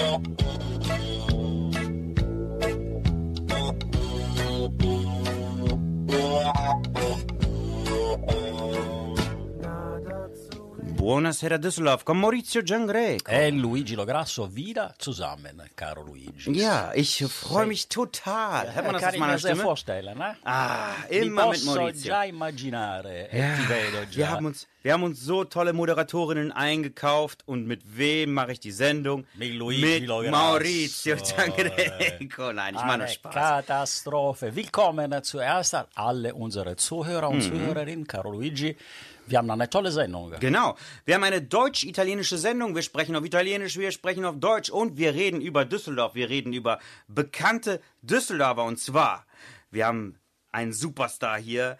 Oh, Buonasera Düsseldorf, con Maurizio Giangreco. E Luigi Lograsso, wieder zusammen, caro Luigi. Ja, ich freue mich total. Hört man das Kann ich meiner mir sehr Stimme? vorstellen, ne? Ah, immer mit Maurizio. già immaginare, e Ja, ti vedo già. wir haben, uns, wir haben uns so tolle Moderatorinnen eingekauft und mit wem mache ich die Sendung? Mit Luigi mit Lograsso. Maurizio Giangreco. Nein, ich mache nur Spaß. Katastrophe. Willkommen zuerst an alle unsere Zuhörer Mhm. und Zuhörerinnen, caro Luigi. Wir haben eine tolle Sendung. Genau. Wir haben eine deutsch-italienische Sendung. Wir sprechen auf Italienisch, wir sprechen auf Deutsch und wir reden über Düsseldorf. Wir reden über bekannte Düsseldorfer. Und zwar, wir haben einen Superstar hier,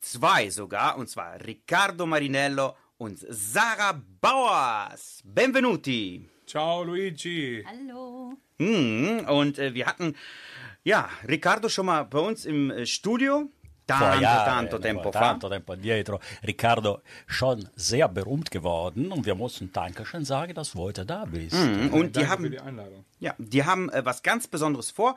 zwei sogar, und zwar Riccardo Marinello und Sarah Bauers. Benvenuti. Ciao Luigi. Hallo. Mhm. Und äh, wir hatten, ja, Riccardo schon mal bei uns im äh, Studio. Vor Tanto, Jahren, tanto tempo fa. tanto tempo addietro. Riccardo schon sehr berühmt geworden und wir mussten Dankeschön sagen, dass du heute da bist. Mhm. Und die Danke haben für die Einladung. Ja, die haben äh, was ganz Besonderes vor,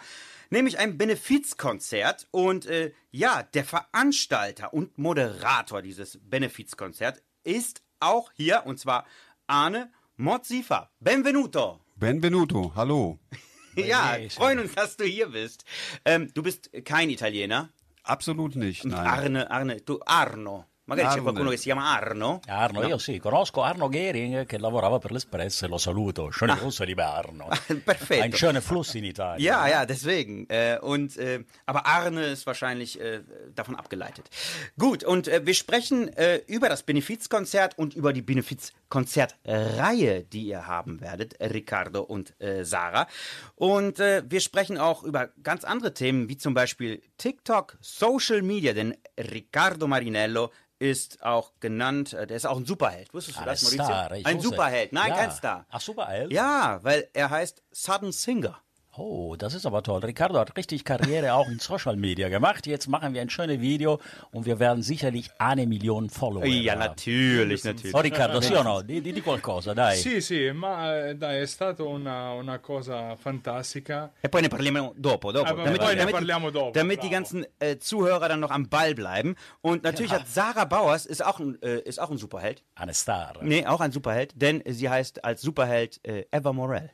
nämlich ein Benefizkonzert. Und äh, ja, der Veranstalter und Moderator dieses Benefizkonzert ist auch hier, und zwar Arne Mozzifa. Benvenuto. Benvenuto, hallo. Ja, freuen uns, dass du hier bist. Ähm, du bist kein Italiener. Absolut nicht, nein. Arne, Arne, du Arno. Magari c'è Arne. qualcuno che si chiama Arno. Arno, io sì, conosco Arno Gehring che lavorava per l'Espresso e lo saluto. Schöne Grüße, lieber Arno. Perfetto. Ein schöner Fluss in Italien. Ja, ja, deswegen. Äh, und äh, aber Arne ist wahrscheinlich äh, davon abgeleitet. Gut, und äh, wir sprechen äh, über das Benefizkonzert und über die Benefizkonzertreihe, die ihr haben werdet, Ricardo und äh, Sarah. Und wir sprechen auch über ganz andere Themen, wie zum Beispiel TikTok, Social Media, denn Riccardo Marinello ist auch genannt, äh, der ist auch ein Superheld. Wusstest du Ein das, Maurizio? Star, ein. Superheld, nein, Ja. kein Star. Ach, Superheld? Ja, weil er heißt Sudden Singer. Oh, das ist aber toll. Ricardo hat richtig Karriere auch in Social Media gemacht. Jetzt machen wir ein schönes Video und wir werden sicherlich eine Million Follower Ja, haben. natürlich, natürlich. Oh Riccardo, sì o no? Di, di- qualcosa, dai. Sì, sì, ma eh, dai, è stata una, una cosa fantastica. E poi ne parliamo dopo, dopo. Aber poi ne parliamo dopo, damit die bravo. ganzen äh, Zuhörer dann noch am Ball bleiben. Und natürlich hat Sarah Bauers, ist auch, ein, äh, ist auch ein Superheld. Eine Star. Nee, auch ein Superheld, denn sie heißt als Superheld äh, Eva Morell.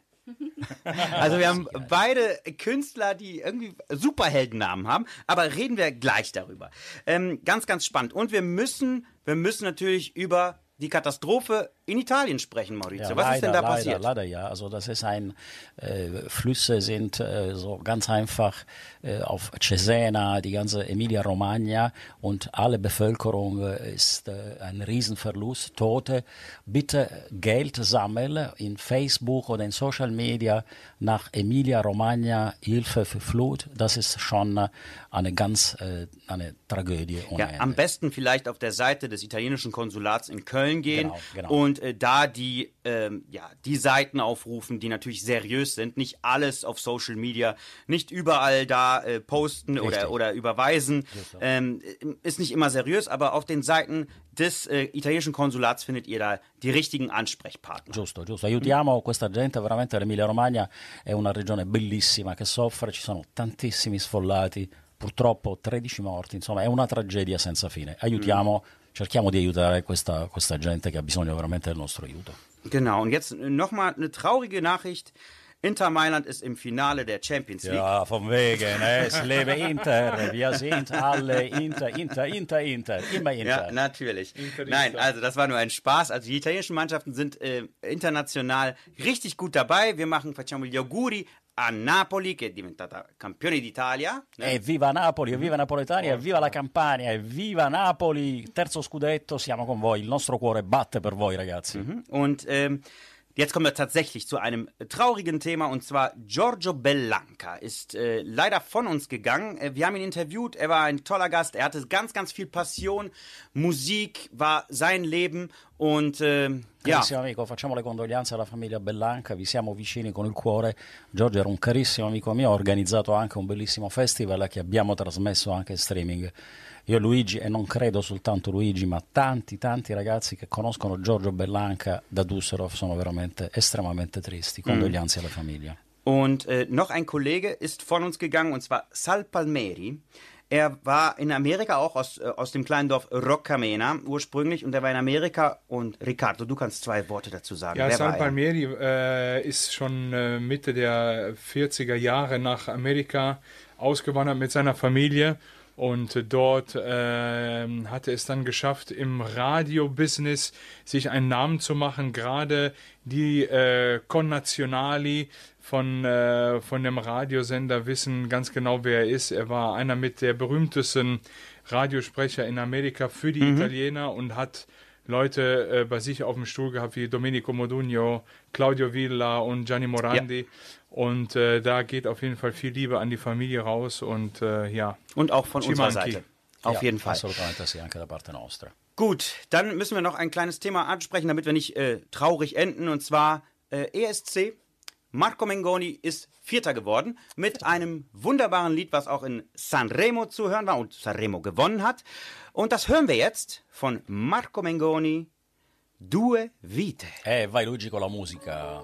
Also wir haben beide Künstler, die irgendwie Superheldennamen haben, aber reden wir gleich darüber. Ähm, ganz, ganz spannend. Und wir müssen, wir müssen natürlich über die Katastrophe in Italien sprechen, Maurizio. Ja, Was leider, ist denn da leider, passiert? Leider ja. Also das ist ein äh, Flüsse sind äh, so ganz einfach äh, auf Cesena, die ganze Emilia Romagna und alle Bevölkerung äh, ist äh, ein Riesenverlust, Tote. Bitte Geld sammeln in Facebook oder in Social Media nach Emilia Romagna Hilfe für Flut. Das ist schon eine ganz äh, eine Tragödie. Ja, am besten vielleicht auf der Seite des italienischen Konsulats in Köln gehen Genau, genau. und äh, da die, ähm, ja, die Seiten aufrufen, die natürlich seriös sind. Nicht alles auf Social Media, nicht überall da äh, posten Richtig. oder, oder überweisen. Ähm, ist nicht immer seriös, aber auf den Seiten des äh, italienischen Konsulats findet ihr da die richtigen Ansprechpartner. Giusto, giusto. Aiutiamo questa gente, veramente l'Emilia Romagna è una regione bellissima che soffre, ci sono tantissimi sfollati, purtroppo 13 morti, insomma è una tragedia senza fine. Aiutiamo, cerchiamo di aiutare questa, questa gente che ha bisogno veramente del nostro aiuto. Genau, und jetzt nochmal eine traurige Nachricht. Inter Mailand ist im Finale der Champions League. Ja, von wegen, es lebe Inter, wir sind alle Inter, Inter, Inter, Inter, immer Inter. Ja, natürlich. Interista. Nein, also das war nur ein Spaß. Also die italienischen Mannschaften sind äh, international richtig gut dabei. Wir machen, facciamo gli auguri a Napoli, che è diventata campione d'Italia. Evviva Napoli, evviva Napoletani, evviva la Campania, evviva Napoli, terzo scudetto, siamo con voi, il nostro cuore batte per voi ragazzi. Und ähm, jetzt kommen wir tatsächlich zu einem traurigen Thema und zwar Giorgio Bellanca ist äh, leider von uns gegangen. Äh, wir haben ihn interviewt, er war ein toller Gast, er hatte ganz, ganz viel Passion. Musik war sein Leben und ja. Carissimo amico, facciamo le condoglianze alla famiglia Bellanca, vi siamo vicini con il cuore. Giorgio era un carissimo amico mio, ha organizzato anche un bellissimo festival che abbiamo trasmesso anche in streaming. Io Luigi, e non credo soltanto Luigi, ma tanti, tanti ragazzi che conoscono Giorgio Bellanca da Düsseldorf sono veramente estremamente tristi. Condoglianze alla famiglia. Und äh, noch ein Kollege ist von uns gegangen, und zwar Sal Palmeri. Er war in Amerika auch aus, äh, aus dem kleinen Dorf Roccamena ursprünglich und er war in Amerika. Und Riccardo, du kannst zwei Worte dazu sagen. Ja, Wer er? Palmieri äh, ist schon äh, Mitte der 40er Jahre nach Amerika ausgewandert mit seiner Familie und dort äh, hat er es dann geschafft, im Radio-Business sich einen Namen zu machen. Gerade die äh, Connazionali von, äh, von dem Radiosender wissen ganz genau, wer er ist. Er war einer mit der berühmtesten Radiosprecher in Amerika für die Italiener und hat Leute äh, bei sich auf dem Stuhl gehabt wie Domenico Modugno, Claudio Villa und Gianni Morandi. Und äh, da geht auf jeden Fall viel Liebe an die Familie raus und äh, ja. Und auch von unserer Schimanski. Seite. Auf Ja, jeden Fall. Gut, dann müssen wir noch ein kleines Thema ansprechen, damit wir nicht äh, traurig enden. Und zwar äh, ESC. Marco Mengoni ist Vierter geworden mit einem wunderbaren Lied, was auch in Sanremo zu hören war und Sanremo gewonnen hat. Und das hören wir jetzt von Marco Mengoni, Due Vite. Eh, vai Luigi con la musica.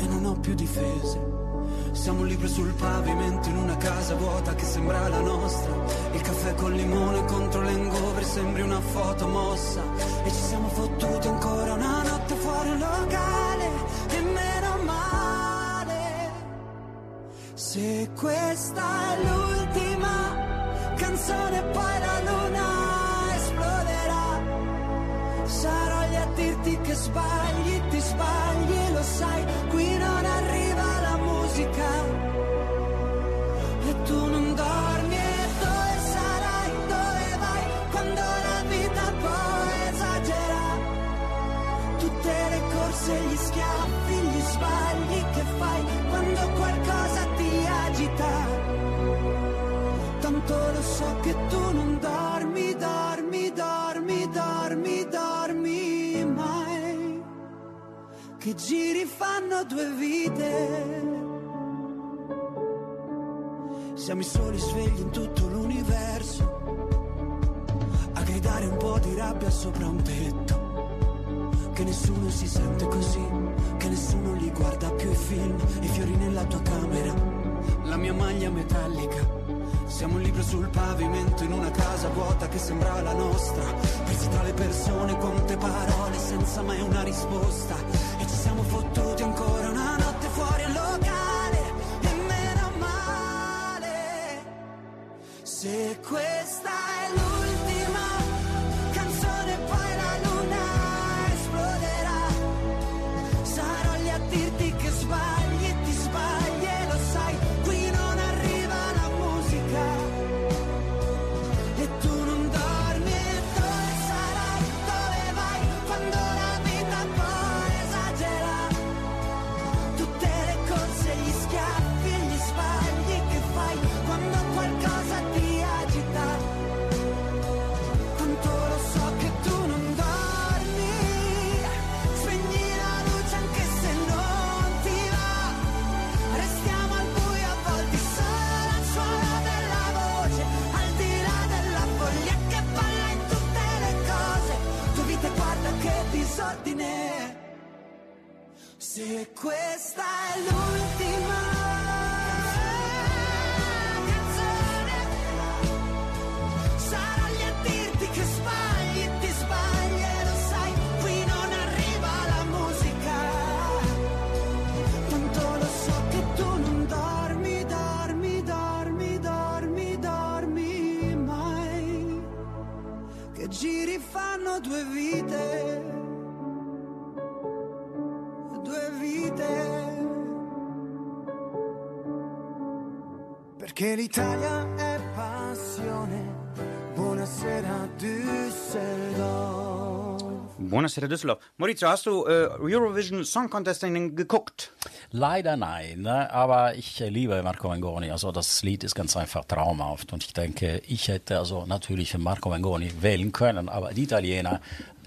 e non ho più difese. Siamo un libro sul pavimento in una casa vuota che sembra la nostra. Il caffè col limone contro l'engover sembri una foto mossa. E ci siamo fottuti ancora una notte fuori un locale. E meno male. Se questa è l'ultima canzone, poi la luna lì a dirti che sbagli, ti sbagli, lo sai, qui non arriva la musica. E tu non dormi e dove sarai, dove vai, quando la vita poi esagera. Tutte le corse, gli schiaffi, gli sbagli che fai, quando qualcosa ti agita. Tanto lo so che tu non Che giri fanno due vite. Siamo i soli svegli in tutto l'universo. A gridare un po' di rabbia sopra un tetto. Che nessuno si sente così, che nessuno li guarda più i film, i fiori nella tua camera, la mia maglia metallica. Siamo un libro sul pavimento in una casa vuota che sembra la nostra. Persi tra le persone, quante parole senza mai una risposta. E ci siamo fottuti ancora una notte fuori al locale. E meno male. Se questa Se Perché l'Italia è passione. Buonasera Düsseldorf. Buonasera Düsseldorf. Maurizio, hast du äh, Eurovision Song Contest geguckt? Leider nein, ne? aber ich äh, liebe Marco Mengoni. Also das Lied ist ganz einfach traumhaft und ich denke, ich hätte also natürlich Marco Mengoni wählen können, aber die Italiener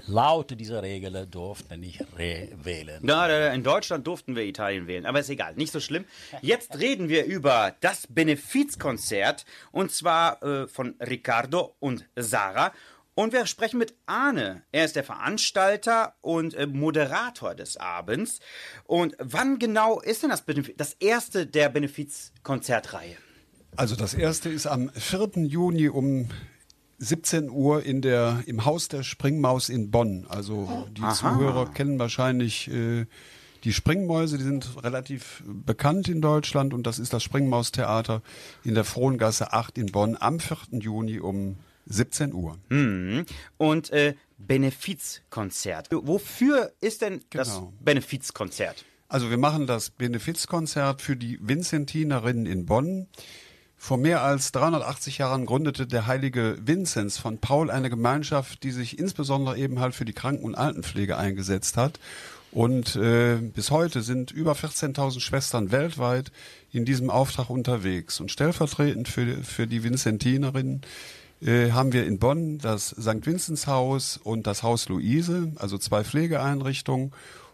laut dieser Regel durften nicht re wählen. Äh, in Deutschland durften wir Italien wählen, aber ist egal, nicht so schlimm. Jetzt reden wir über das Benefizkonzert und zwar äh, von Riccardo und Sarah. Und wir sprechen mit Arne. Er ist der Veranstalter und äh, Moderator des Abends. Und wann genau ist denn das, Benefiz das erste der Benefizkonzertreihe? Also das erste ist am 4. Juni um 17 Uhr in der, im Haus der Springmaus in Bonn. Also die Zuhörer kennen wahrscheinlich äh, die Springmäuse, die sind relativ bekannt in Deutschland und das ist das Springmaustheater in der Frohngasse 8 in Bonn am 4. Juni um 17 Uhr. Und äh, Benefizkonzert. Wofür ist denn das Genau. Benefizkonzert? Also wir machen das Benefizkonzert für die Vincentinerinnen in Bonn. Vor mehr als 380 Jahren gründete der heilige Vinzenz von Paul eine Gemeinschaft, die sich insbesondere eben halt für die Kranken- und Altenpflege eingesetzt hat. Und äh, bis heute sind über 14.000 Schwestern weltweit in diesem Auftrag unterwegs. Und stellvertretend für, für die Vincentinerinnen äh, haben wir in Bonn das St. Vinzenz Haus und das Haus Luise, also zwei Pflegeeinrichtungen.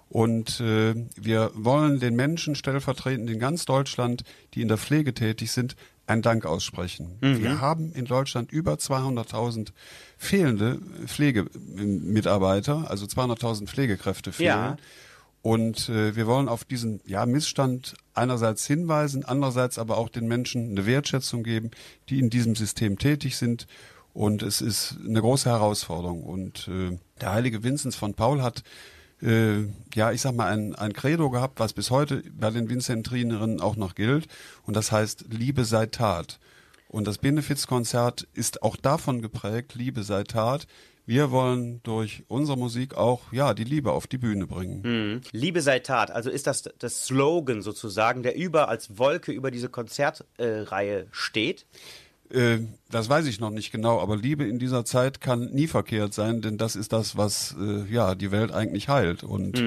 Und äh, wir wollen den Menschen stellvertretend in ganz Deutschland, die in der Pflege tätig sind, einen Dank aussprechen. Wir haben in Deutschland über 200.000 fehlende Pflegemitarbeiter, also 200.000 Pflegekräfte fehlen. Ja. Und äh, wir wollen auf diesen ja, Missstand einerseits hinweisen, andererseits aber auch den Menschen eine Wertschätzung geben, die in diesem System tätig sind. Und es ist eine große Herausforderung. Und äh, der heilige Vinzenz von Paul hat, äh, ja, ich sag mal, ein, ein Credo gehabt, was bis heute bei den Vinzentrinerinnen auch noch gilt. Und das heißt, Liebe sei Tat. Und das Benefizkonzert ist auch davon geprägt, Liebe sei Tat. Wir wollen durch unsere Musik auch, ja, die Liebe auf die Bühne bringen. Mhm. Liebe sei Tat. Also ist das das Slogan sozusagen, der über als Wolke über diese Konzertreihe steht? Äh, das weiß ich noch nicht genau, aber Liebe in dieser Zeit kann nie verkehrt sein, denn das ist das, was äh, ja die Welt eigentlich heilt. Und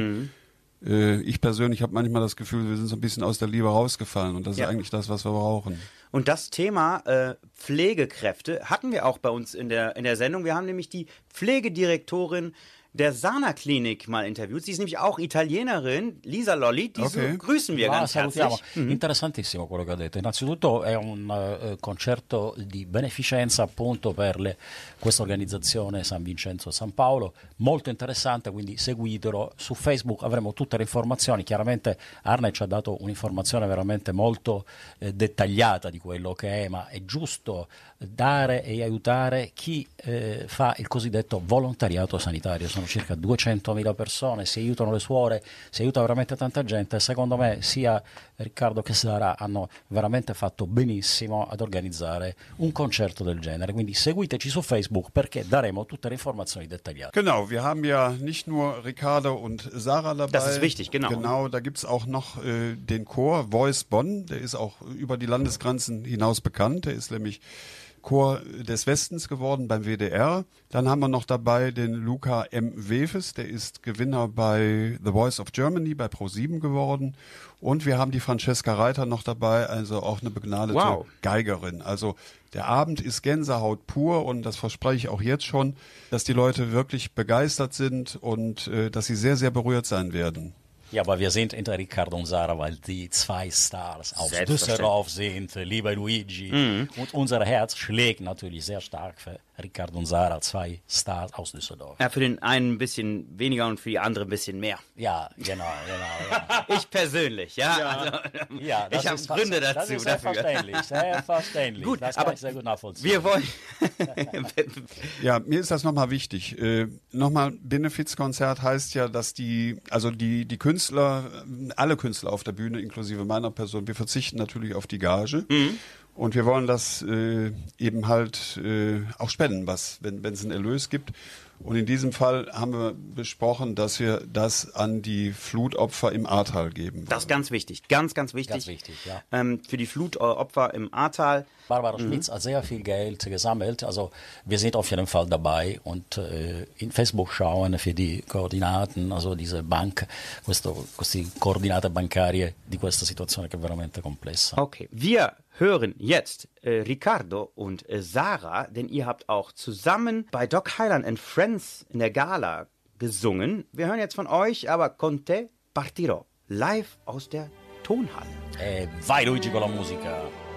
äh, ich persönlich habe manchmal das Gefühl, wir sind so ein bisschen aus der Liebe rausgefallen und das Ja. ist eigentlich das, was wir brauchen. Und das Thema äh, Pflegekräfte hatten wir auch bei uns in der, in der Sendung. Wir haben nämlich die Pflegedirektorin der Sana Klinik mal interviewt. Sie ist nämlich auch Italienerin, Lisa Lolli. Diese Okay. grüßen wir Ah, ganz salutiamo. herzlich. Interessantissimo quello che ha detto. Innanzitutto è un eh, concerto di beneficenza appunto per le- questa organizzazione San Vincenzo San Paolo, molto interessante, quindi seguitelo. Su Facebook avremo tutte le informazioni. Chiaramente Arne ci ha dato un'informazione veramente molto eh, dettagliata di quello che è, ma è giusto dare e aiutare chi eh, fa il cosiddetto volontariato sanitario. Sono circa 200.000 persone, si aiutano le suore, si aiuta veramente tanta gente. Secondo me sia Riccardo che Sara hanno veramente fatto benissimo ad organizzare un concerto del genere. Quindi seguiteci su Facebook perché daremo tutte le informazioni dettagliate. Genau, wir haben ja nicht nur Ricardo und Sarah dabei. Das ist wichtig, genau. Genau, da gibt's auch noch äh, den Chor Voice Bonn, der ist auch über die Landesgrenzen hinaus bekannt. Der ist nämlich Chor des Westens geworden beim WDR. Dann haben wir noch dabei den Luca M. Wefes, der ist Gewinner bei The Voice of Germany bei Pro7 geworden. Und wir haben die Francesca Reiter noch dabei, also auch eine begnadete Wow. Geigerin. Also der Abend ist Gänsehaut pur und das verspreche ich auch jetzt schon, dass die Leute wirklich begeistert sind und äh, dass sie sehr, sehr berührt sein werden. Ja, aber wir sind hinter Riccardo und Sarah, weil die zwei Stars aus. Düsseldorf sind, lieber Luigi. Und unser Herz schlägt natürlich sehr stark für Riccardo und Sarah, zwei Stars aus Düsseldorf. Ja, für den einen ein bisschen weniger und für die andere ein bisschen mehr. Ja, genau, genau. Ja, Ich persönlich, ja. Also, ja das ich habe Gründe das dazu ist dafür. selbstverständlich, selbstverständlich. Gut, das kann aber ich sehr gut nachvollziehen. Wir wollen. Ja, mir ist das nochmal wichtig. Äh, nochmal, Benefizkonzert heißt ja, dass die, also die, die Künstler, alle Künstler auf der Bühne, inklusive meiner Person, wir verzichten natürlich auf die Gage. Und wir wollen das äh, eben halt äh, auch spenden, was, wenn es einen Erlös gibt. Und in diesem Fall haben wir besprochen, dass wir das an die Flutopfer im Ahrtal geben. Wollen. Das ist ganz wichtig, ganz, ganz wichtig. Ganz wichtig, ja. Ähm, für die Flutopfer im Ahrtal. Barbara Schmitz hat sehr viel Geld gesammelt. Also wir sind auf jeden Fall dabei und äh, in Facebook schauen für die Koordinaten, also diese Bank, questo, queste coordinate bancarie di questa situazione che è veramente complessa. Okay, wir hören jetzt äh, Ricardo und äh, Sarah, denn ihr habt auch zusammen bei Doc Highland and Friends in der Gala gesungen. Wir hören jetzt von euch aber Conte Partirò, live aus der Tonhalle. E vai Luigi con la musica!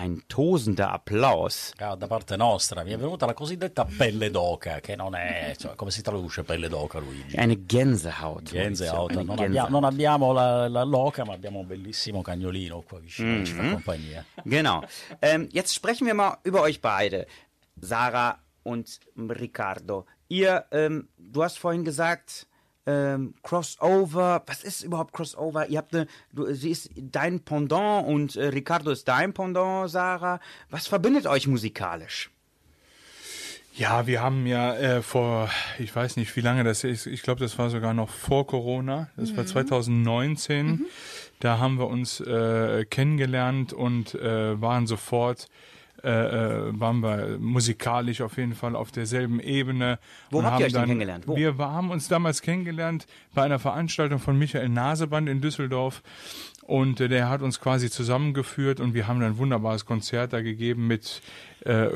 Ein tosender Applaus. Ah, da parte nostra mi è venuta la cosiddetta pelle d'oca, che non è, cioè, come si traduce pelle d'oca, Luigi? Eine Gänsehaut. Gänsehaut. Non, Gänsehaut. abbia- non abbiamo la, la loca, ma abbiamo un bellissimo cagnolino qua vicino che ci fa compagnia. Genau. Ähm, jetzt sprechen wir mal über euch beide, Sarah und Ricardo. Ihr, ähm, du hast vorhin gesagt, ähm, Crossover. Was ist überhaupt Crossover? Ihr habt eine, du, sie ist dein Pendant und äh, Ricardo ist dein Pendant, Sarah. Was verbindet euch musikalisch? Ja, wir haben ja äh, vor, ich weiß nicht, wie lange das ist, ich glaube, das war sogar noch vor Corona, das war 2019. Da haben wir uns äh, kennengelernt und äh, waren sofort, äh, äh, waren wir musikalisch auf jeden Fall auf derselben Ebene. Wo habt ihr euch denn kennengelernt? Wo? Wir haben uns damals kennengelernt bei einer Veranstaltung von Michael Naseband in Düsseldorf. Und äh, der hat uns quasi zusammengeführt und wir haben dann ein wunderbares Konzert da gegeben mit äh,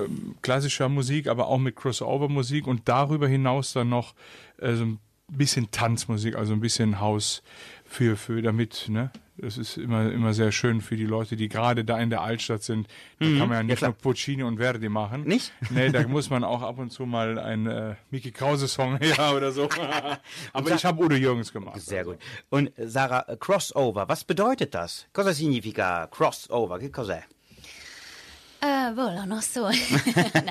klassischer Musik, aber auch mit Crossover-Musik und darüber hinaus dann noch äh, so ein bisschen Tanzmusik, also ein bisschen Haus für, für damit, ne? Das ist immer, immer sehr schön für die Leute, die gerade da in der Altstadt sind. Da kann man ja nicht klar. nur Puccini und Verdi machen. Nicht? Nee, da muss man auch ab und zu mal einen äh, Mickey Krause-Song ja, oder so. Aber ich habe Udo Jürgens gemacht. Sehr gut. Und äh, Sarah, äh, Crossover, was bedeutet das? Cosa significa crossover? Che cos'è? Äh, boh, non so.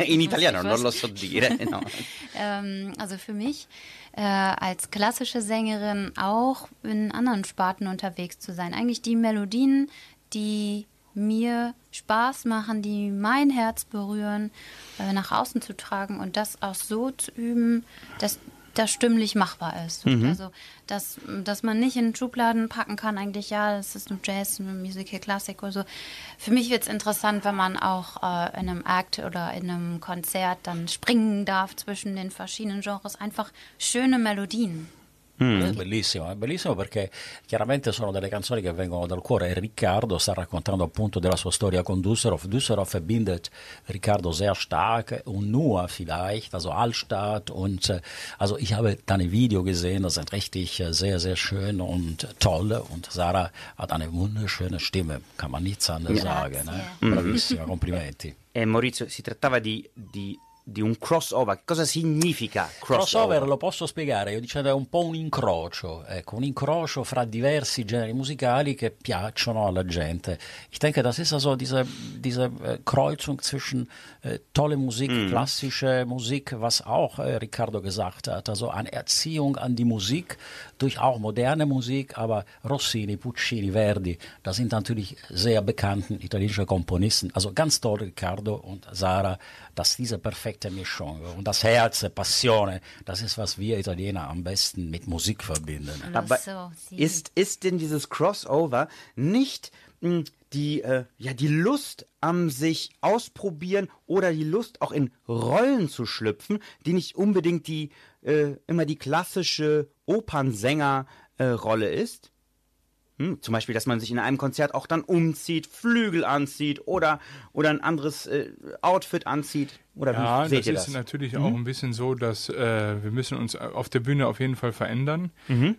In italiano non lo so dire. No. ähm, also für mich äh, als klassische Sängerin auch in anderen Sparten unterwegs zu sein. Eigentlich die Melodien, die mir Spaß machen, die mein Herz berühren, äh, nach außen zu tragen und das auch so zu üben, dass das stimmlich machbar ist. Also, dass, dass man nicht in Schubladen packen kann, eigentlich, ja, das ist nur Jazz, nur Musik, hier Klassik oder so. Für mich wird es interessant, wenn man auch äh, in einem Act oder in einem Konzert dann springen darf zwischen den verschiedenen Genres. Einfach schöne Melodien. È bellissimo, è bellissimo perché chiaramente sono delle canzoni che vengono dal cuore e Riccardo sta raccontando appunto della sua Storia con Düsseldorf. Düsseldorf verbindet Riccardo sehr stark und nur vielleicht, also Altstadt und also ich habe deine Video gesehen, das sind richtig sehr, sehr schön und toll und Sarah hat eine wunderschöne Stimme, kann man nichts anderes sagen. Ne? Bravissima, complimenti. Eh, Maurizio, si trattava di, di, di un crossover. Cosa significa crossover? Crossover lo posso spiegare, io dicendo è un po' un incrocio, ecco, un incrocio fra diversi generi musicali che piacciono alla gente. Ich denke, das ist also diese, diese äh, Kreuzung zwischen äh, tolle Musik, klassische Musik, was auch äh, Riccardo gesagt hat, also eine Erziehung an die Musik durch auch moderne Musik, aber Rossini, Puccini, Verdi, das sind natürlich sehr bekannten italienische Komponisten. Also ganz toll, Riccardo und Sarah, dass diese perfekte Mischung und das Herz, Passione, das ist, was wir Italiener am besten mit Musik verbinden. Aber ist, ist denn dieses Crossover nicht mh, die, äh, ja, die Lust am sich ausprobieren oder die Lust auch in Rollen zu schlüpfen, die nicht unbedingt die äh, immer die klassische Opernsänger-Rolle äh, ist? Hm, zum Beispiel, dass man sich in einem Konzert auch dann umzieht, Flügel anzieht oder, oder ein anderes äh, Outfit anzieht. Oder Ja, wie seht das ihr ist das? natürlich auch ein bisschen so, dass äh, wir müssen uns auf der Bühne auf jeden Fall verändern.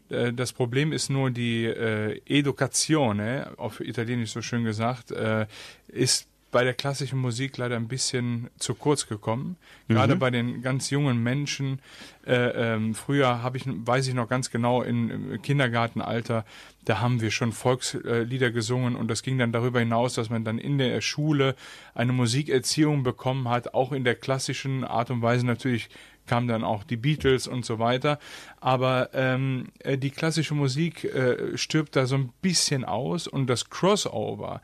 Äh, das Problem ist nur die äh, Educazione, auf Italienisch so schön gesagt, äh, ist bei der klassischen Musik leider ein bisschen zu kurz gekommen. Gerade bei den ganz jungen Menschen. Äh, ähm, früher habe ich, weiß ich noch ganz genau, in, im Kindergartenalter, da haben wir schon Volkslieder gesungen und das ging dann darüber hinaus, dass man dann in der Schule eine Musikerziehung bekommen hat, auch in der klassischen Art und Weise natürlich kamen dann auch die Beatles und so weiter. Aber ähm, äh, die klassische Musik äh, stirbt da so ein bisschen aus und das Crossover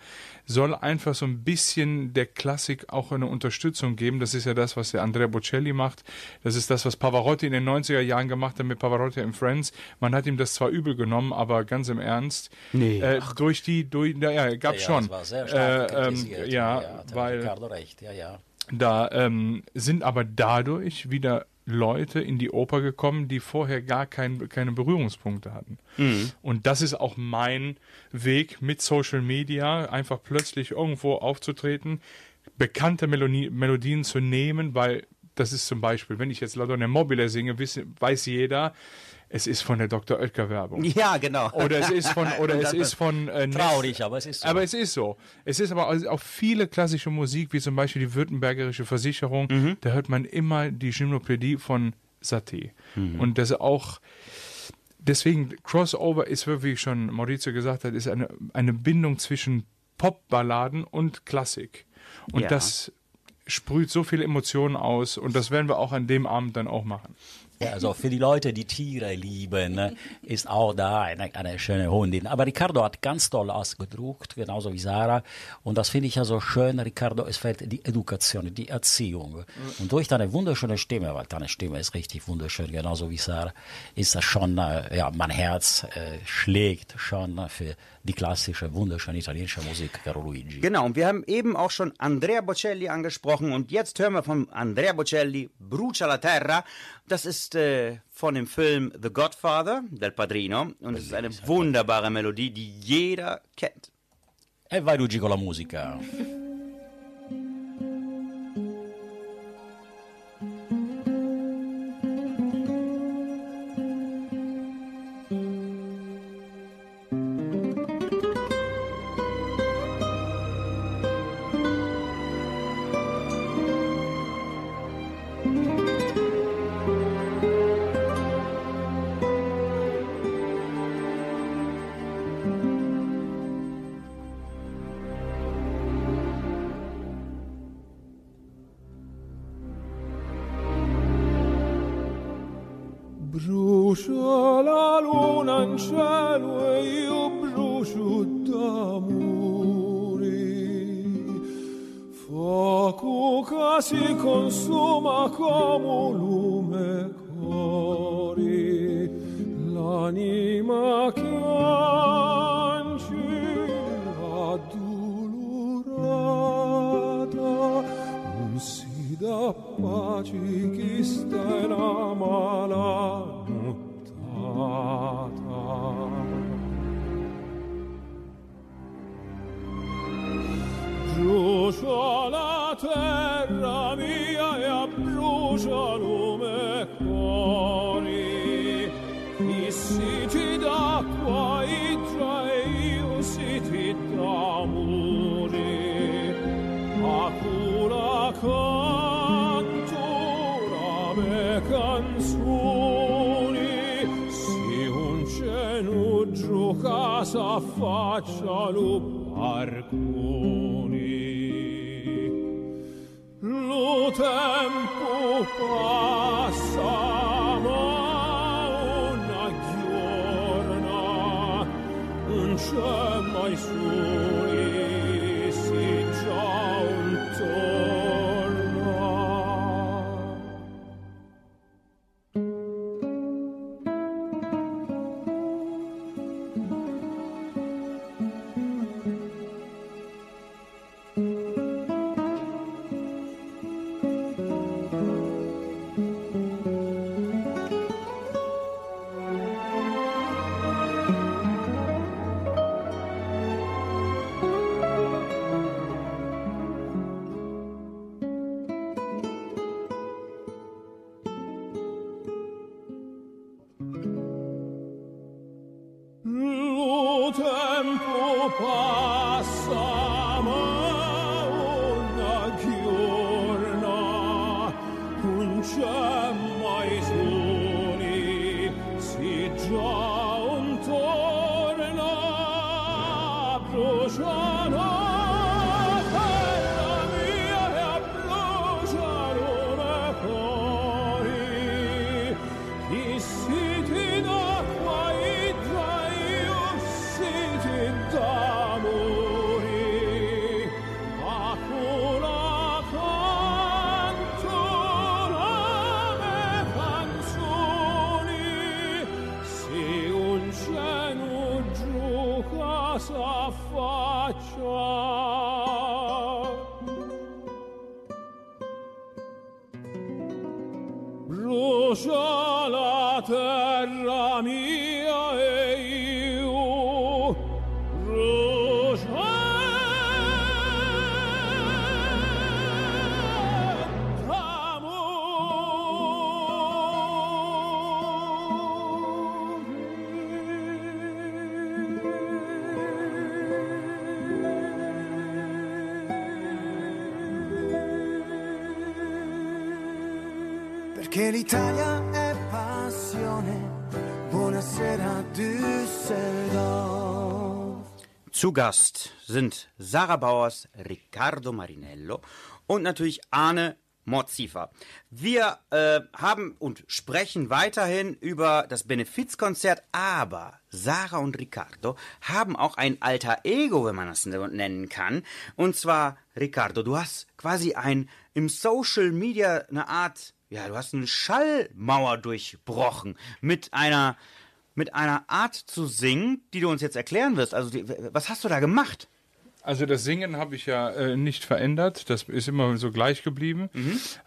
soll einfach so ein bisschen der Klassik auch eine Unterstützung geben. Das ist ja das, was der Andrea Bocelli macht. Das ist das, was Pavarotti in den 90er Jahren gemacht hat mit Pavarotti and Friends. Man hat ihm das zwar übel genommen, aber ganz im Ernst. Nee. Äh, durch die, durch, ja, ja, gab ja, schon. das war sehr stark Äh, ähm, ja, der weil Riccardo recht, ja, ja. Da ähm, sind aber dadurch wieder Leute in die Oper gekommen, die vorher gar kein, keine Berührungspunkte hatten. Und das ist auch mein Weg mit Social Media, einfach plötzlich irgendwo aufzutreten, bekannte Melodie, Melodien zu nehmen, weil das ist zum Beispiel, wenn ich jetzt La Donna Mobile singe, wiss, weiß jeder, es ist von der Dr. Oetker Werbung. Ja, genau. Oder es ist von, oder es ist von äh, Traurig, aber es ist so. aber es ist so. Es ist aber auch- viele klassische Musik, wie zum Beispiel die Württembergerische Versicherung, da hört man immer die Gymnopädie von Satie. Und das auch, deswegen, Crossover ist wirklich, wie schon Maurizio gesagt hat, ist eine, eine Bindung zwischen Popballaden und Klassik. Und Ja. das sprüht so viele Emotionen aus und das werden wir auch an dem Abend dann auch machen. Ja, also für die Leute, die Tiere lieben, ne, ist auch da eine, eine schöne Hundin. Aber Ricardo hat ganz toll ausgedruckt, genauso wie Sarah. Und das finde ich ja so schön, Ricardo, es fällt die Education, die Erziehung. Und durch deine wunderschöne Stimme, weil deine Stimme ist richtig wunderschön, genauso wie Sarah, ist das schon, äh, ja, mein Herz äh, schlägt schon für die klassische, wunderschöne italienische Musik, Caro Luigi. Genau, und wir haben eben auch schon Andrea Bocelli angesprochen und jetzt hören wir von Andrea Bocelli Brucia la Terra. Das ist äh, von dem Film The Godfather, del Padrino, und es ist eine wunderbare Melodie, die jeder kennt. E vai Luigi con la musica. Gioca s'affaccia lo barconi. Lo tempo passa, perché l'Italia è passione. Buonasera Düsseldorf. Zu Gast sind Sarah Bauers, Riccardo Marinello und natürlich Arne Morziefer. Wir äh, haben und sprechen weiterhin über das Benefizkonzert, aber Sarah und Riccardo haben auch ein alter Ego, wenn man das nennen kann. Und zwar, Riccardo, du hast quasi ein im Social Media eine Art, ja, du hast eine Schallmauer durchbrochen mit einer mit einer Art zu singen, die du uns jetzt erklären wirst. Also, die, was hast du da gemacht? Also das Singen habe ich ja äh, nicht verändert, das ist immer so gleich geblieben.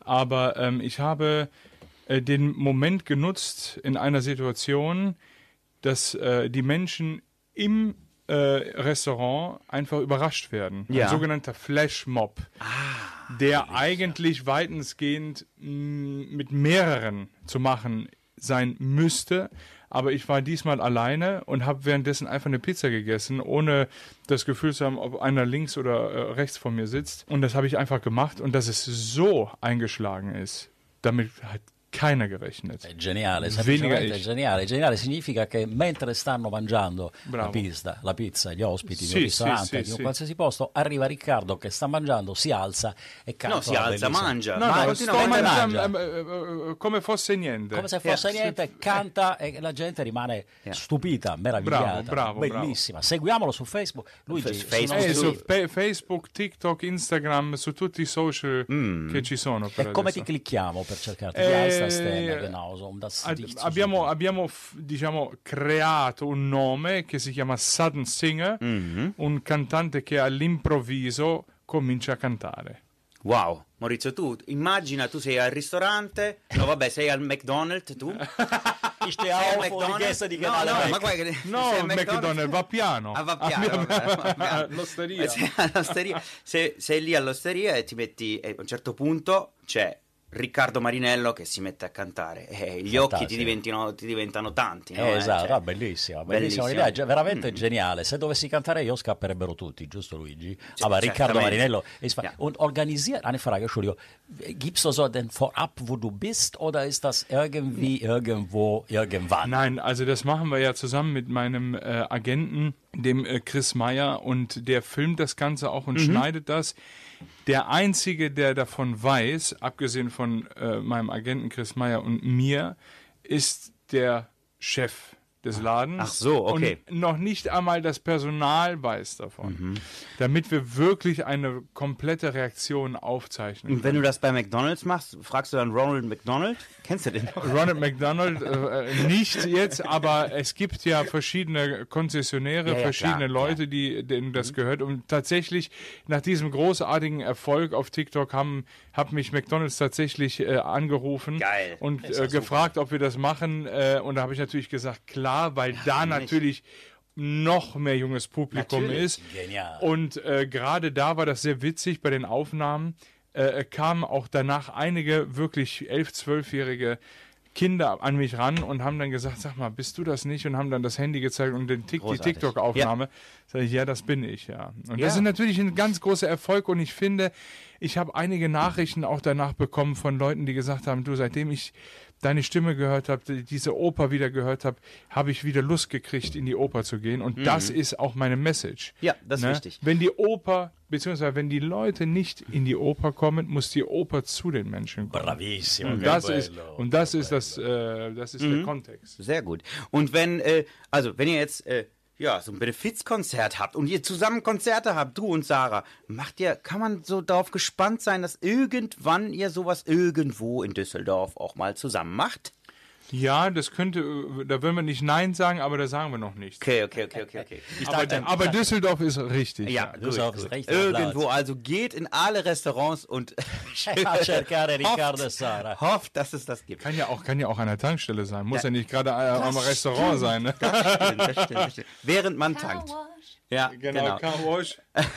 Aber ähm, ich habe äh, den Moment genutzt in einer Situation, dass äh, die Menschen im äh, Restaurant einfach überrascht werden. Ja. Ein sogenannter Flashmob, der eigentlich weitensgehend mh, mit mehreren zu machen sein müsste. Aber ich war diesmal alleine und habe währenddessen einfach eine Pizza gegessen, ohne das Gefühl zu haben, ob einer links oder äh, rechts von mir sitzt. Und das habe ich einfach gemacht und dass es so eingeschlagen ist, damit hat keiner gerechnet. È geniale, Weniger semplicemente è ich. geniale. Geniale significa che mentre stanno mangiando la Bravo. pizza, la pizza, gli ospiti di Sì, un sì, ristorante, sì, di un sì. qualsiasi posto, arriva Riccardo che sta mangiando, si alza e canta. No, si alza, bellissima- mangia. No, no, mentre mangiando mangia. eh, eh, eh, come fosse niente. Come se fosse Yeah. niente, canta e la gente rimane Yeah. stupita, meravigliata. Bravo, bravo, bellissima. Seguiamolo su Facebook. Luigi, Su Facebook, nostri- Eh, su Sì. fe- Facebook, TikTok, Instagram, su tutti i social Mm. che ci sono. Per E come ti clicchiamo per cercarti? Eh, Genau, so, um das Ad- abbiamo, abbiamo f- diciamo, creato un nome che si chiama Sudden Singer, un cantante che all'improvviso comincia a cantare. Wow, Maurizio, tu immagina tu sei al ristorante, no vabbè, sei al McDonald's tu? Ich stehe auf die gehen no, no, ma guarda che No, al McDonald's va piano. Ah, va piano, va piano. L'osteria. Sei all'osteria. Sei, sei lì all'osteria e ti metti e a un certo punto c'è Riccardo Marinello che si mette a cantare e gli occhi ti Fantastico. diventino, ti diventano tanti, no? Eh, Eh, esatto, cioè, ah, bellissima, bellissima bellissimo. idea, ge- veramente Mm. geniale. Se dovessi cantare io scapperebbero tutti, giusto Luigi? Aber certamente. Riccardo Marinello ist Ja. Und organisiert, eine Frage, Entschuldigung, gibst du so denn vorab, wo du bist oder ist das irgendwie, irgendwo, irgendwann? Nein, also das machen wir ja zusammen mit meinem äh, Agenten, dem äh, Chris Meyer, und der filmt das Ganze auch und schneidet das. Der Einzige, der davon weiß, abgesehen von äh, meinem Agenten Chris Meyer und mir, ist der Chef des Ladens. Ach so, okay. Und noch nicht einmal das Personal weiß davon. Damit wir wirklich eine komplette Reaktion aufzeichnen. Und wenn du das bei McDonald's machst, fragst du dann Ronald McDonald? Kennst du den noch? Ronald McDonald äh, äh, nicht jetzt, aber es gibt ja verschiedene Konzessionäre, Ja, ja, verschiedene klar, Leute, die denen das gehört. Und tatsächlich nach diesem großartigen Erfolg auf TikTok haben hat mich McDonald's tatsächlich äh, angerufen Geil. und äh, gefragt, ob wir das machen. Äh, und da habe ich natürlich gesagt, klar, weil da natürlich noch mehr junges Publikum Natürlich. ist. Genial. Und äh, gerade da war das sehr witzig bei den Aufnahmen. Äh, kamen auch danach einige wirklich elf, zwölfjährige Kinder an mich ran und haben dann gesagt, sag mal, bist du das nicht? Und haben dann das Handy gezeigt und den Tik die. TikTok-Aufnahme. Sag ich, ja, das bin ich, ja. Und Ja. das ist natürlich ein ganz großer Erfolg und ich finde, ich habe einige Nachrichten auch danach bekommen von Leuten, die gesagt haben, du, seitdem ich deine Stimme gehört habe, die- diese Oper wieder gehört habe, habe ich wieder Lust gekriegt, in die Oper zu gehen. Und das ist auch meine Message. Mhm. Ja, das ist Ne? wichtig. Wenn die Oper, beziehungsweise wenn die Leute nicht in die Oper kommen, muss die Oper zu den Menschen kommen. Bravissimo, Und das bello, ist, und das ist das, äh, das ist Mhm. der Kontext. Sehr gut. Und wenn, äh, also wenn ihr jetzt äh, ja so ein Benefizkonzert habt und ihr zusammen Konzerte habt, du und Sarah, macht ihr, kann man so darauf gespannt sein, dass irgendwann ihr sowas irgendwo in Düsseldorf auch mal zusammen macht? Ja, das könnte, äh, da will man nicht Nein sagen, aber da sagen wir noch nichts. Okay, okay, okay, okay, okay. Aber, aber Düsseldorf ist richtig. Ja, gut, sagst gut. recht, Irgendwo, also geht in alle Restaurants und Sara. hofft, dass es das gibt. Kann ja auch, kann ja auch an der Tankstelle sein. Muss ja, Ja. nicht gerade äh, am Restaurant sein. Ne? Das stimmt, das stimmt, das stimmt. Während man tankt. Ja, genau. Car Wash.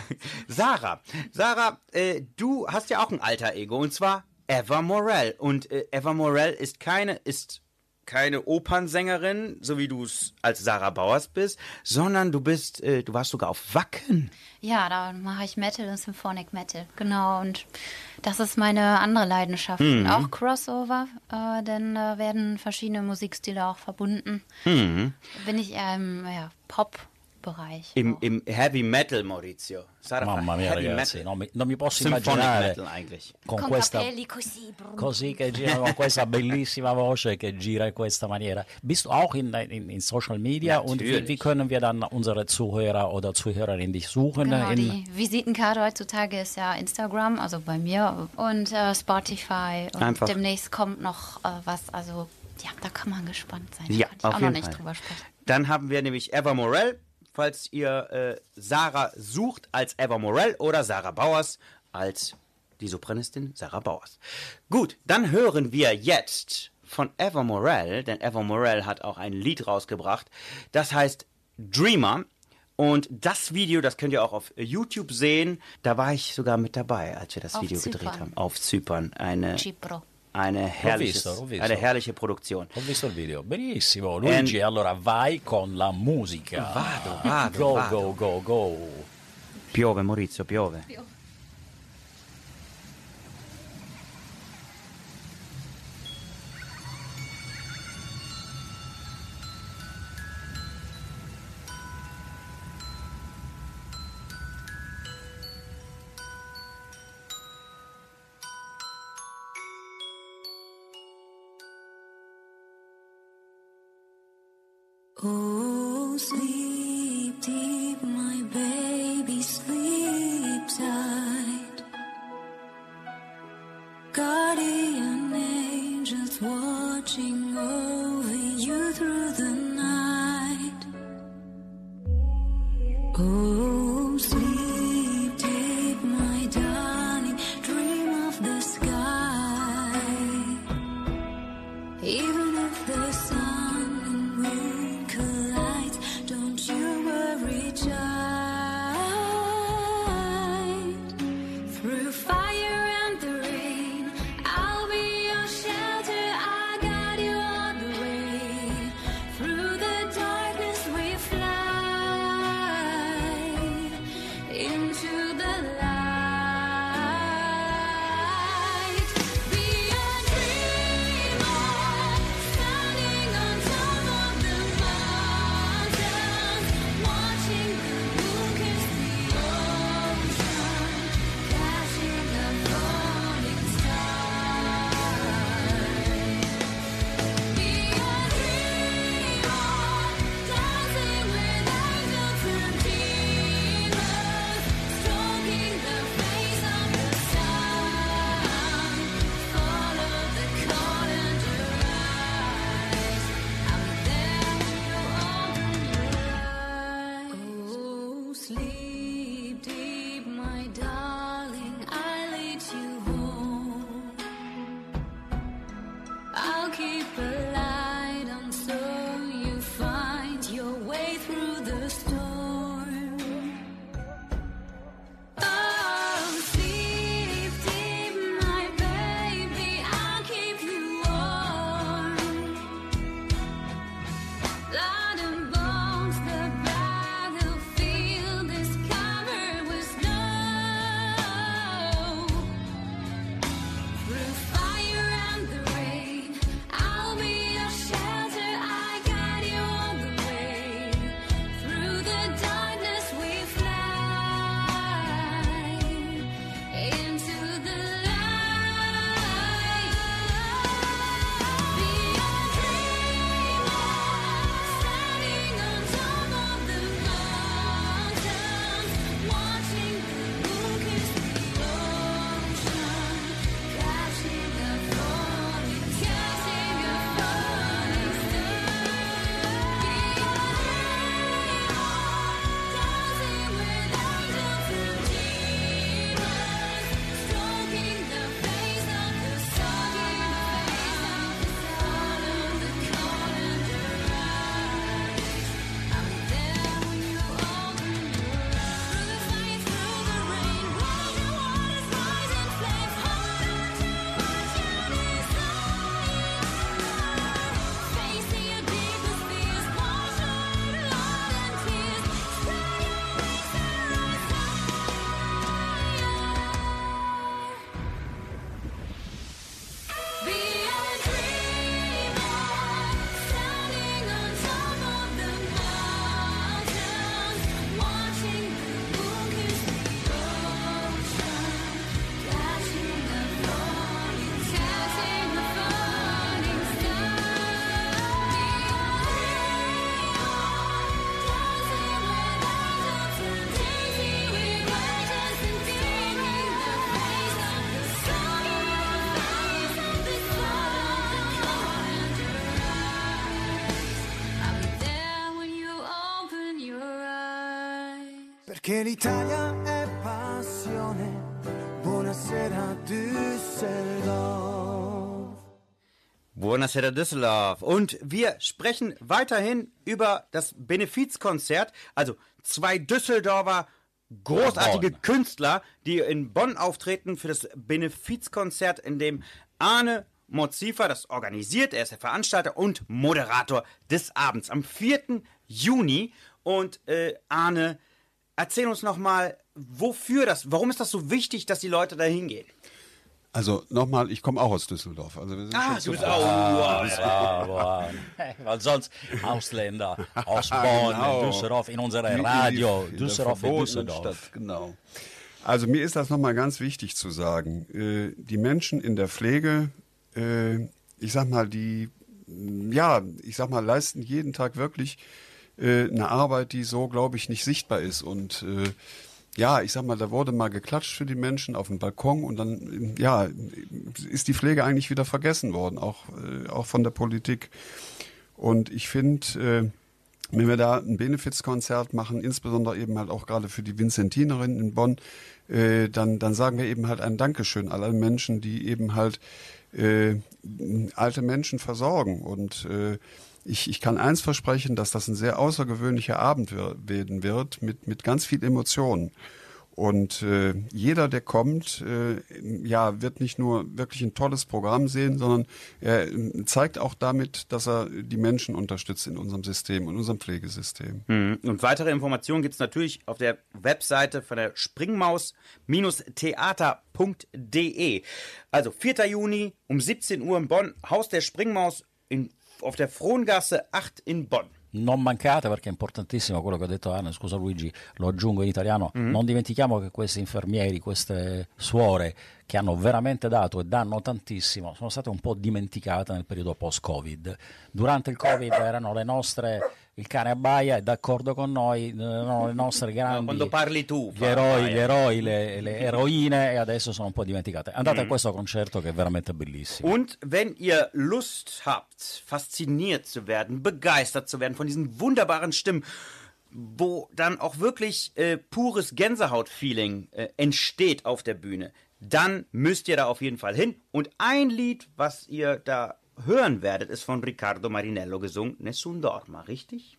Sarah, Sarah, äh, du hast ja auch ein alter Ego und zwar Eva Morell. Und äh, Eva Morell ist keine, ist keine Opernsängerin, so wie du es als Sarah Bauers bist, sondern du bist, äh, du warst sogar auf Wacken. Ja, da mache ich Metal und Symphonic Metal, genau. Und das ist meine andere Leidenschaft. Und auch Crossover, äh, denn da werden verschiedene Musikstile auch verbunden. Bin ich eher im ja, Pop-Bereich. Im, im Heavy Metal, Maurizio. Sarah fa Mamma mia, Heavy ragazzi, Metal. non mi, non mi posso Symphonic immaginare Metal eigentlich. con, Con questa capelli così, così che gira con questa bellissima voce che gira in questa maniera. Bist du auch in, in, in Social Media und wie, Natürlich. wie können wir dann unsere Zuhörer oder Zuhörerinnen dich suchen? Genau, in, die Visitenkarte heutzutage ist ja Instagram, also bei mir, und äh, Spotify. Und Einfach. demnächst kommt noch äh, was, also ja, da kann man gespannt sein. Ja, da kann ich auf auch jeden noch nicht Fall. drüber sprechen. Dann haben wir nämlich Eva Morell, falls ihr äh, Sarah sucht als Eva Morell oder Sarah Bauers als die Sopranistin Sarah Bauers. Gut, dann hören wir jetzt von Eva Morell, denn Eva Morell hat auch ein Lied rausgebracht, das heißt Dreamer. Und das Video, das könnt ihr auch auf YouTube sehen. Da war ich sogar mit dabei, als wir das Auf Video Zypern. gedreht haben. Auf Zypern. Eine, Cipro. Eine, visto. eine herrliche Produktion. Ho visto il video, benissimo. Luigi, allora vai con la musica. Vado, vado, Go, vado. go, go, go. Piove, Maurizio, piove. Oh, Perché l'Italia è passione. Buonasera Düsseldorf. Buonasera Düsseldorf. Und wir sprechen weiterhin über das Benefizkonzert. Also zwei Düsseldorfer großartige Bonn. Künstler, die in Bonn auftreten für das Benefizkonzert, in dem Arne Mozifa das organisiert. Er ist der Veranstalter und Moderator des Abends am 4. Juni. Und äh, Arne, erzähl uns nochmal, wofür das, warum ist das so wichtig, dass die Leute da hingehen? Also nochmal, ich komme auch aus Düsseldorf. Also wir sind schon du bist auch. Äh, weil sonst Ausländer aus Bonn, Genau. Düsseldorf in unserer Radio, in Düsseldorf in Düsseldorf. Stadt, genau. Also mir ist das nochmal ganz wichtig zu sagen. Äh, die Menschen in der Pflege, äh, ich sag mal, die, ja, ich sag mal, leisten jeden Tag wirklich äh, eine Arbeit, die so, glaube ich, nicht sichtbar ist. Und äh, ja, ich sag mal, da wurde mal geklatscht für die Menschen auf dem Balkon und dann, ja, ist die Pflege eigentlich wieder vergessen worden, auch, äh, auch von der Politik. Und ich finde, äh, wenn wir da ein Benefizkonzert machen, insbesondere eben halt auch gerade für die Vincentinerinnen in Bonn, äh, dann, dann sagen wir eben halt ein Dankeschön an alle Menschen, die eben halt äh, alte Menschen versorgen. Und äh, ich, ich kann eins versprechen, dass das ein sehr außergewöhnlicher Abend werden wird mit, mit ganz viel Emotionen. Und äh, jeder, der kommt, äh, ja, wird nicht nur wirklich ein tolles Programm sehen, sondern er äh, zeigt auch damit, dass er die Menschen unterstützt in unserem System, in unserem Pflegesystem. Mhm. Und weitere Informationen gibt es natürlich auf der Webseite von der Springmaus-theater.de. Also 4. Juni um 17 Uhr in Bonn, Haus der Springmaus in, auf der Frohngasse 8 in Bonn. Non mancate perché è importantissimo quello che ha detto Anna, scusa Luigi, lo aggiungo in italiano, non dimentichiamo che questi infermieri, queste suore che hanno veramente dato e danno tantissimo, sono state un po' dimenticate nel periodo post-Covid. Durante il Covid erano le nostre, il cane abbaia, è d'accordo con noi, erano le nostre grandi... Quando parli tu, Gli eroi, gli eroi, le, le eroine e adesso sono un po' dimenticate. Andate a questo concerto che è veramente bellissimo. Und wenn ihr Lust habt, fasziniert zu werden, begeistert zu werden von diesen wunderbaren Stimmen, wo dann auch wirklich äh, pures Gänsehaut-Feeling äh, entsteht auf der Bühne, dann müsst ihr da auf jeden Fall hin. Und ein Lied, was ihr da hören werdet, ist von Riccardo Marinello gesungen, Nessun Dorma, richtig?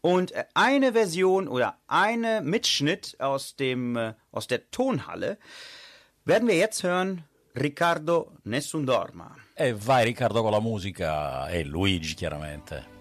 Und äh, eine Version oder eine Mitschnitt aus, dem, äh, aus der Tonhalle werden wir jetzt hören, Riccardo Nessun Dorma. E vai Riccardo con la musica e Luigi chiaramente.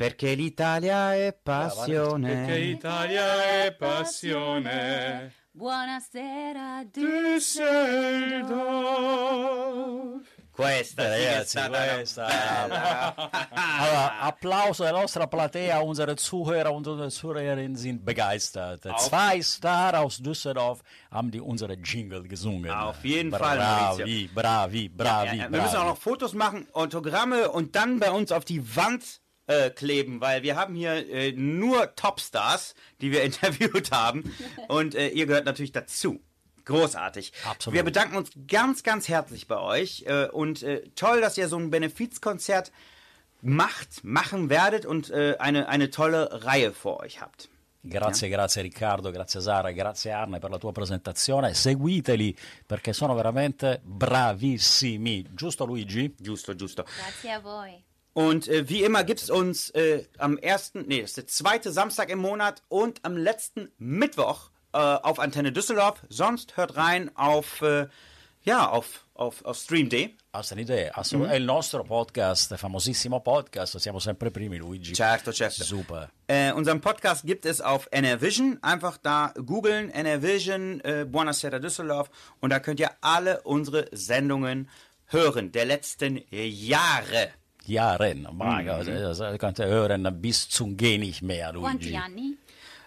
Perché l'Italia è Perché passione. Italia è passione. Buonasera, Düsseldorf. Questa che è Ragazzi, stata questa- Aber Applaus der nostra Platea, unsere Zuhörer und unsere Zuhörerinnen sind begeistert. Zwei Star aus Düsseldorf haben die unsere Jingle gesungen. Auf jeden Fall, Maurizio. Bravi, bravi, bravi, Ja, wir müssen auch bravi. noch Fotos machen, Autogramme und dann bei uns auf die Wand äh, kleben, weil wir haben hier äh, nur Topstars, die wir interviewt haben und äh, ihr gehört natürlich dazu. Großartig. Absolut. Wir bedanken uns ganz, ganz herzlich bei euch äh, und äh, toll, dass ihr so ein Benefizkonzert macht, machen werdet und äh, eine, eine tolle Reihe vor euch habt. Grazie, grazie Riccardo, grazie Sara, grazie Arne per la tua presentazione. Seguiteli perché sono veramente bravissimi. Giusto Luigi? Giusto, giusto. Grazie a voi. Und äh, wie immer gibt es uns äh, am ersten, nee, das ist der zweite Samstag im Monat und am letzten Mittwoch äh, auf Antenne Düsseldorf. Sonst hört rein auf, äh, ja, auf, auf, auf Stream.de. Hast du un'idea? Assolut- È il nostro podcast, famosissimo podcast, siamo sempre primi Luigi. Certo, certo. Super. Äh, unseren Podcast gibt es auf NRVision. Einfach da googeln, NRVision, äh, Buonasera Düsseldorf. Und da könnt ihr alle unsere Sendungen hören, der letzten Jahre. Jaren, ma Mhm. mm. quante hören bis zum Geh nicht mehr, Quanti Luigi. anni?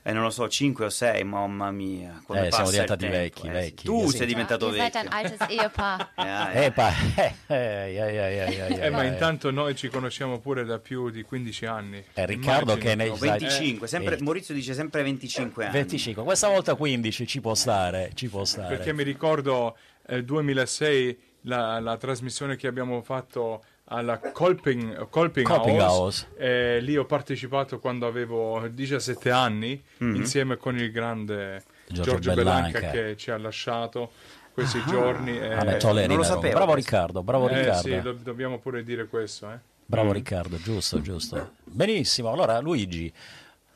Eh, non lo so, 5 o 6, mamma mia. Eh, siamo diventati tempo, vecchi, eh. vecchi. Tu Sì. sei diventato seid vecchio. ein altes Ehepaar. Ja, ja. Eh, pa- eh, eh, ja, ja, ja, ja, ja, Eh, ma ja. intanto noi ci conosciamo pure da più di 15 anni. Eh, Riccardo Immagino. che ne No, sai- 25, sempre, eh, Maurizio dice sempre 25 anni. 25, questa volta 15 ci può stare, ci può stare. Perché mi ricordo nel 2006 la, la trasmissione che abbiamo fatto alla Colping, Colping Colping House. House. Eh, lì ho partecipato quando avevo 17 anni Mhm. insieme con il grande Giorgio Giorgio, Bellanca, Bellanca. che ci ha lasciato questi giorni. eh, Ah, ne tolleri non lo sapevo Bravo. Riccardo, bravo eh, Riccardo. sì, do- dobbiamo pure dire questo. Eh. Bravo Riccardo, giusto, giusto. Benissimo, allora Luigi,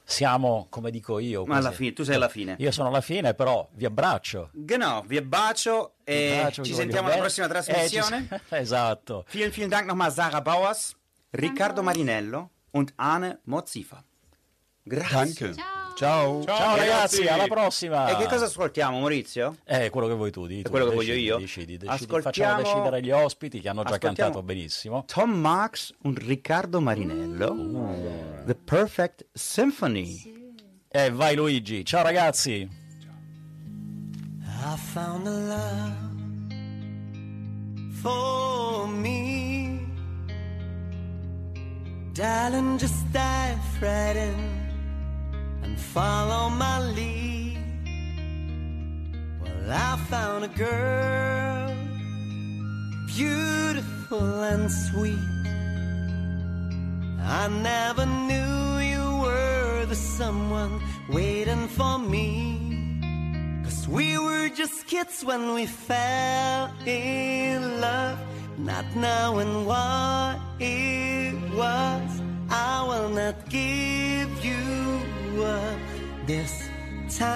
siamo, come dico io... Ma alla fine, tu sei alla fine. Io sono alla fine, però vi abbraccio. Genau, wir bacio e Abbraccio, ci vi sentiamo alla prossima Eh, ci- Trasmissione. esatto. Vielen, vielen Dank nochmal Sarah Bauers, Riccardo Marinello und Arne Mozzifa. Grazie. Danke. Ciao. Ciao. Ciao ragazzi, alla prossima. E che cosa ascoltiamo, Maurizio? Eh, quello che vuoi tu, di tu, quello che voglio decidi, io? Decidi, decidi. Ascoltiamo- Facciamo decidere gli ospiti che hanno già Ascoltiamo cantato benissimo. Tom Marx und Riccardo Marinello. The Perfect Symphony. E vai Luigi, ciao ragazzi. I found a love for me. Darling, just dive right in and follow my lead. Well, I found a girl, beautiful and sweet. I never knew you were the someone waiting for me. Cause we were just kids when we fell in love, not knowing what it was. I will not give you up this time.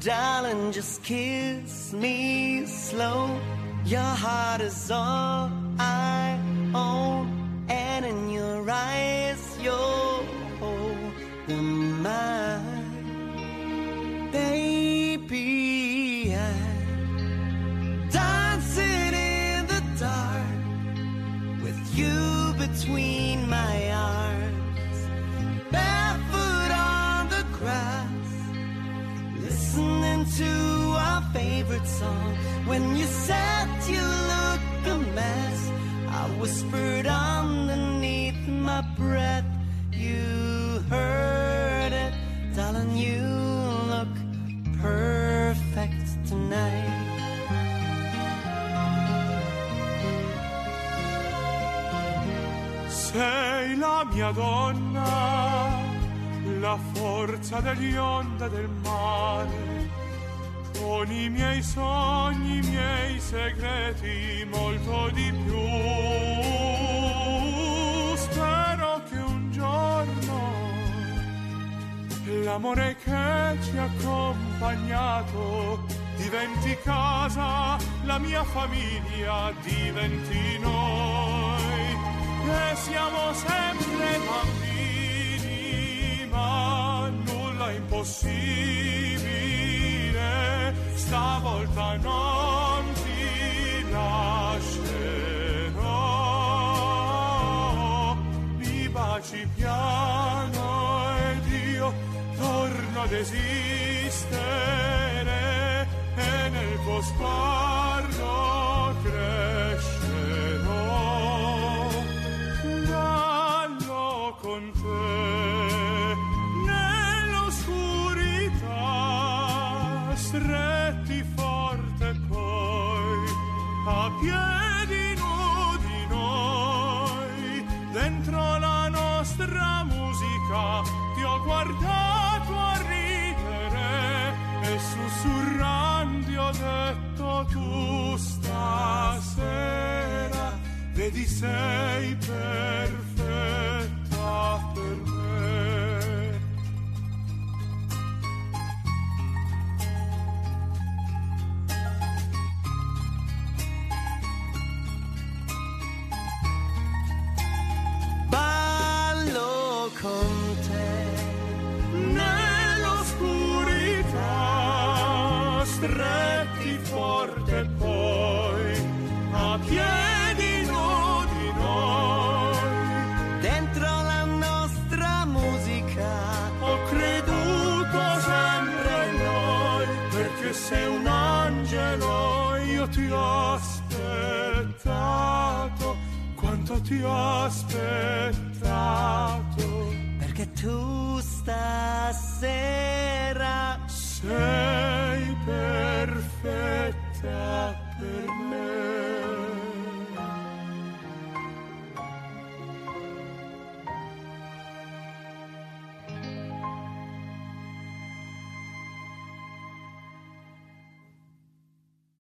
Darling, just kiss me slow. Your heart is all I own, and in your eyes, you're holding mine baby. I'm dancing in the dark with you between my arms, favorite song. When you said you look a mess, I whispered underneath my breath. You heard it, darling. You look perfect tonight. Sei la mia donna, la forza degli onde del mare, con i miei sogni, i miei segreti, molto di più. Spero che un giorno l'amore che ci ha accompagnato diventi casa, la mia famiglia diventi noi. E siamo sempre bambini, ma nulla è impossibile stavolta non ti lascerò. Mi baci piano ed io torno ad esistere e nel tuo sguardo